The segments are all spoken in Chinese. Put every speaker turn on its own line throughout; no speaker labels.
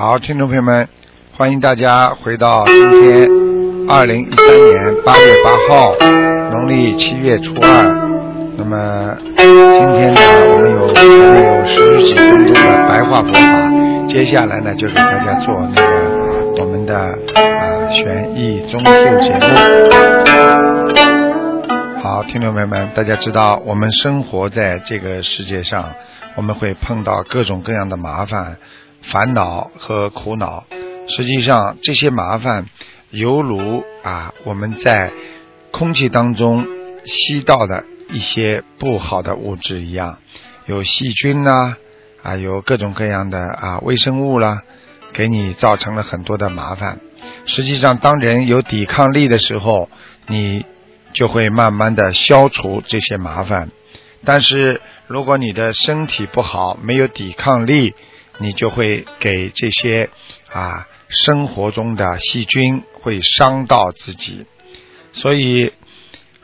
好，听众朋友们，欢迎大家回到今天二零一三年八月八号，农历七月初二。那么今天呢，我们有前面有十几分钟的白话佛法，接下来呢，就给大家做那个我们的啊悬疑综述节目。好，听众朋友们，大家知道，我们生活在这个世界上，我们会碰到各种各样的麻烦、烦恼和苦恼。实际上，这些麻烦犹如啊我们在空气当中吸到的一些不好的物质一样，有细菌呐，啊，有各种各样的啊微生物啦，给你造成了很多的麻烦。实际上，当人有抵抗力的时候，你就会慢慢的消除这些麻烦。但是如果你的身体不好，没有抵抗力，你就会给这些啊生活中的细菌会伤到自己。所以，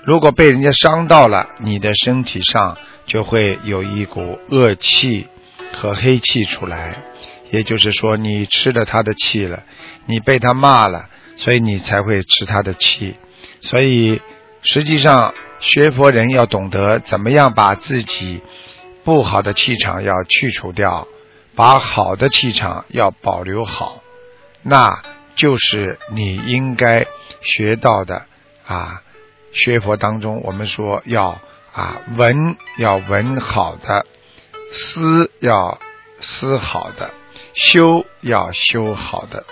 如果被人家伤到了，你的身体上就会有一股恶气和黑气出来。也就是说，你吃了他的气了，你被他骂了，所以你才会吃他的气。所以。实际上，学佛人要懂得怎么样把自己不好的气场要去除掉，把好的气场要保留好，那就是你应该学到的啊。学佛当中，我们说要啊闻要闻好的，思要思好的，修要修好的。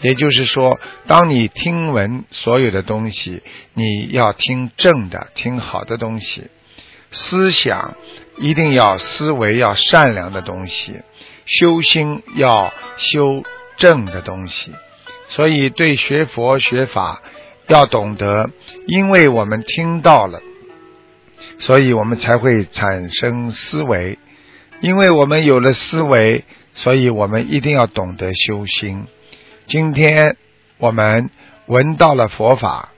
也就是说，当你听闻所有的东西，你要听正的、听好的东西；思想一定要思维要善良的东西；修心要修正的东西。所以，对学佛学法要懂得，因为我们听到了，所以我们才会产生思维；因为我们有了思维，所以我们一定要懂得修心。今天我们闻到了佛法，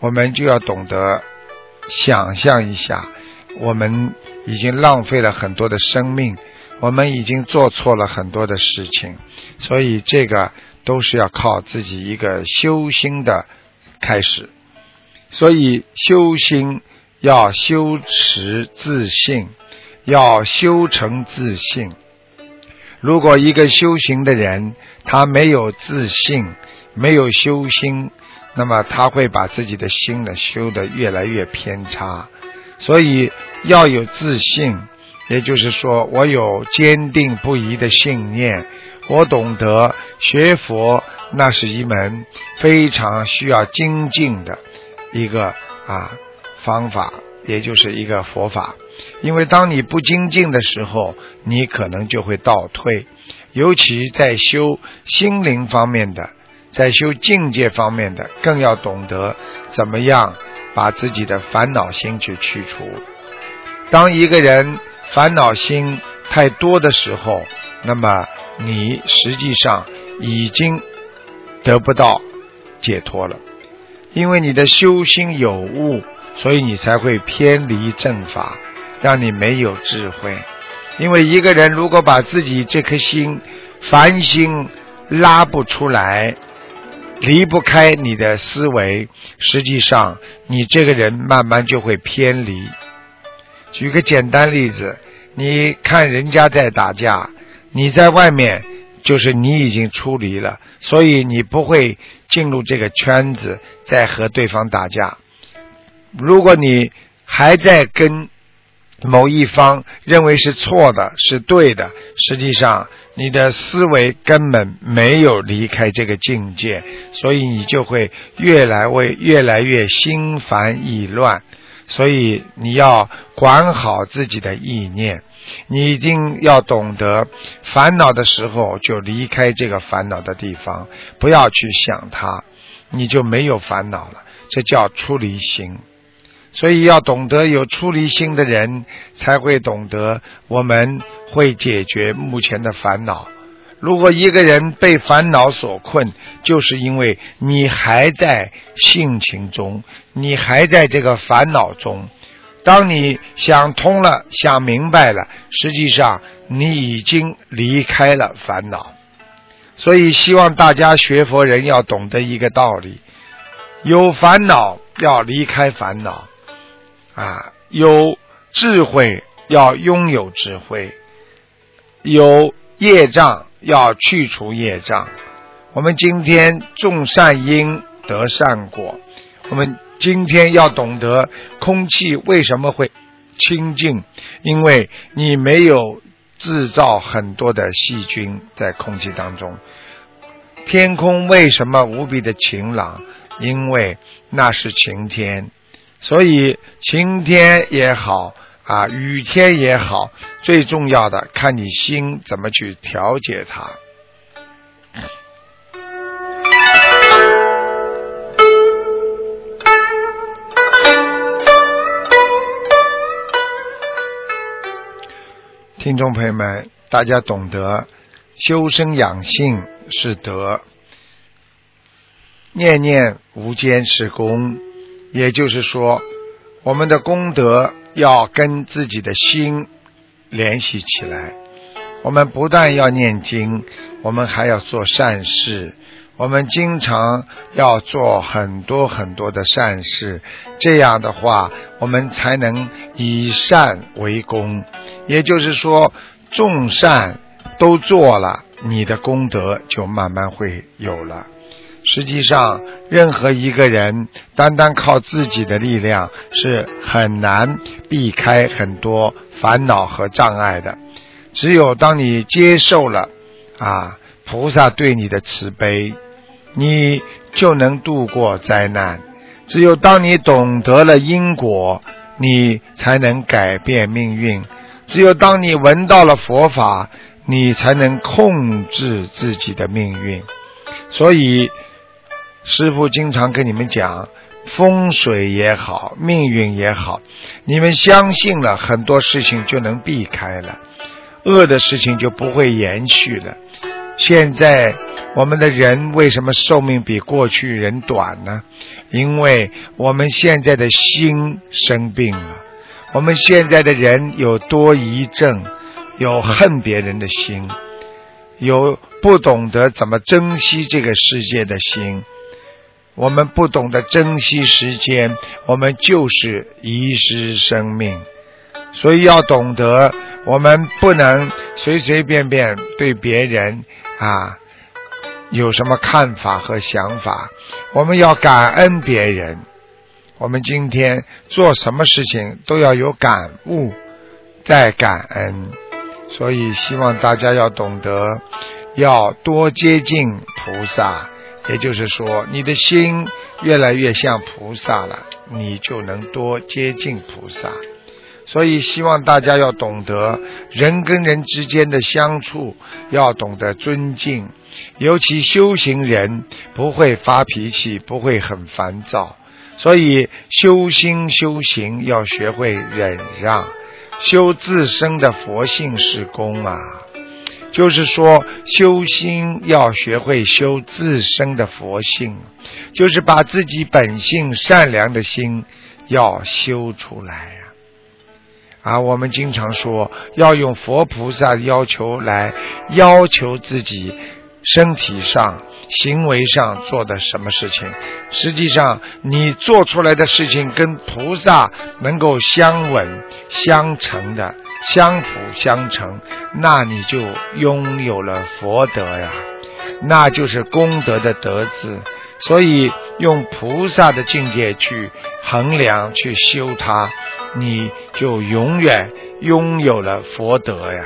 我们就要懂得想象一下，我们已经浪费了很多的生命，我们已经做错了很多的事情，所以这个都是要靠自己一个修心的开始。所以修心要修持自信，要修成自信。如果一个修行的人，他没有自信，没有修心，那么他会把自己的心呢修得越来越偏差。所以要有自信，也就是说，我有坚定不移的信念，我懂得学佛那是一门非常需要精进的一个啊方法，也就是一个佛法。因为当你不精进的时候，你可能就会倒退。尤其在修心灵方面的，在修境界方面的，更要懂得怎么样把自己的烦恼心去去除。当一个人烦恼心太多的时候，那么你实际上已经得不到解脱了，因为你的修心有误，所以你才会偏离正法。让你没有智慧，因为一个人如果把自己这颗心烦心拉不出来，离不开你的思维，实际上你这个人慢慢就会偏离。举个简单例子，你看人家在打架，你在外面就是你已经出离了，所以你不会进入这个圈子再和对方打架。如果你还在跟某一方认为是错的，是对的，实际上你的思维根本没有离开这个境界，所以你就会越来为越来越心烦意乱。所以你要管好自己的意念，你一定要懂得烦恼的时候就离开这个烦恼的地方，不要去想它，你就没有烦恼了。这叫出离心。所以要懂得有出离心的人，才会懂得我们会解决目前的烦恼。如果一个人被烦恼所困，就是因为你还在性情中，你还在这个烦恼中。当你想通了、想明白了，实际上你已经离开了烦恼。所以，希望大家学佛人要懂得一个道理：有烦恼要离开烦恼，啊，有智慧要拥有智慧，有业障。要去除业障。我们今天种善因得善果。我们今天要懂得空气为什么会清净，因为你没有制造很多的细菌在空气当中。天空为什么无比的晴朗？因为那是晴天。所以晴天也好。啊，雨天也好，最重要的看你心怎么去调节它。听众朋友们，大家懂得修身养性是德，念念无间是功，也就是说，我们的功德。要跟自己的心联系起来。我们不但要念经，我们还要做善事。我们经常要做很多很多的善事，这样的话，我们才能以善为功。也就是说，众善都做了，你的功德就慢慢会有了。实际上，任何一个人单单靠自己的力量是很难避开很多烦恼和障碍的。只有当你接受了啊菩萨对你的慈悲，你就能度过灾难。只有当你懂得了因果，你才能改变命运。只有当你闻到了佛法，你才能控制自己的命运。所以。师傅经常跟你们讲，风水也好，命运也好，你们相信了很多事情就能避开了，恶的事情就不会延续了。现在我们的人为什么寿命比过去人短呢？因为我们现在的心生病了，我们现在的人有多疑症，有恨别人的心，有不懂得怎么珍惜这个世界的心。我们不懂得珍惜时间，我们就是遗失生命。所以要懂得，我们不能随随便便对别人啊有什么看法和想法。我们要感恩别人。我们今天做什么事情都要有感悟，再感恩。所以希望大家要懂得，要多接近菩萨。也就是说，你的心越来越像菩萨了，你就能多接近菩萨。所以，希望大家要懂得人跟人之间的相处，要懂得尊敬。尤其修行人不会发脾气，不会很烦躁。所以，修心修行要学会忍让，修自身的佛性是功啊。就是说，修心要学会修自身的佛性，就是把自己本性善良的心要修出来呀。啊，我们经常说要用佛菩萨要求来要求自己身体上、行为上做的什么事情，实际上你做出来的事情跟菩萨能够相吻相成的。相辅相成，那你就拥有了佛德呀，那就是功德的德字。所以用菩萨的境界去衡量、去修它，你就永远拥有了佛德呀。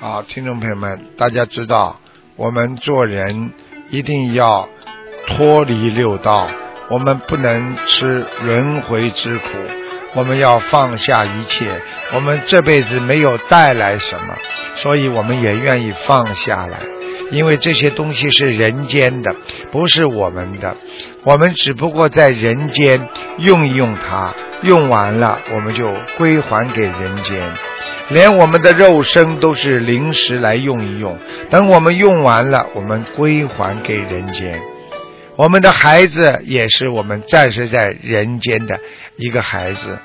好，听众朋友们，大家知道，我们做人一定要脱离六道，我们不能吃轮回之苦，我们要放下一切。我们这辈子没有带来什么，所以我们也愿意放下来，因为这些东西是人间的，不是我们的。我们只不过在人间用一用它，用完了我们就归还给人间。连我们的肉身都是临时来用一用，等我们用完了，我们归还给人间。我们的孩子也是我们暂时在人间的一个孩子，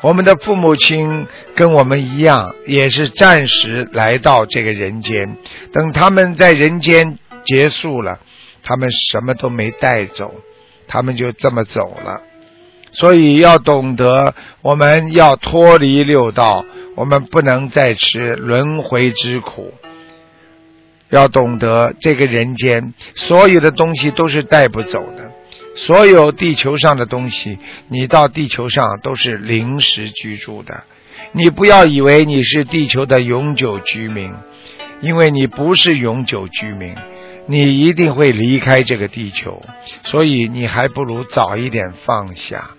我们的父母亲跟我们一样，也是暂时来到这个人间。等他们在人间结束了，他们什么都没带走，他们就这么走了。所以要懂得，我们要脱离六道，我们不能再吃轮回之苦。要懂得，这个人间所有的东西都是带不走的，所有地球上的东西，你到地球上都是临时居住的。你不要以为你是地球的永久居民，因为你不是永久居民，你一定会离开这个地球，所以你还不如早一点放下。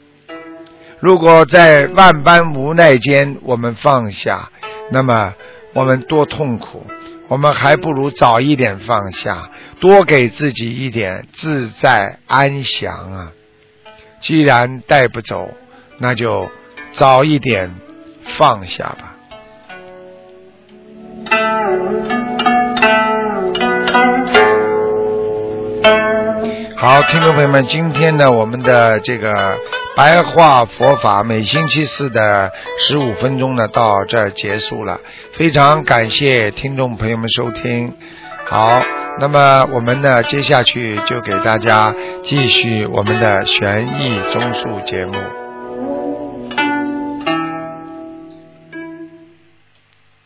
如果在万般无奈间我们放下，那么我们多痛苦。我们还不如早一点放下，多给自己一点自在安详啊！既然带不走，那就早一点放下吧。好，听众朋友们，今天呢，我们的这个。白话佛法每星期四的十五分钟呢，到这儿结束了。非常感谢听众朋友们收听。好，那么我们呢，接下去就给大家继续我们的悬疑综述节目。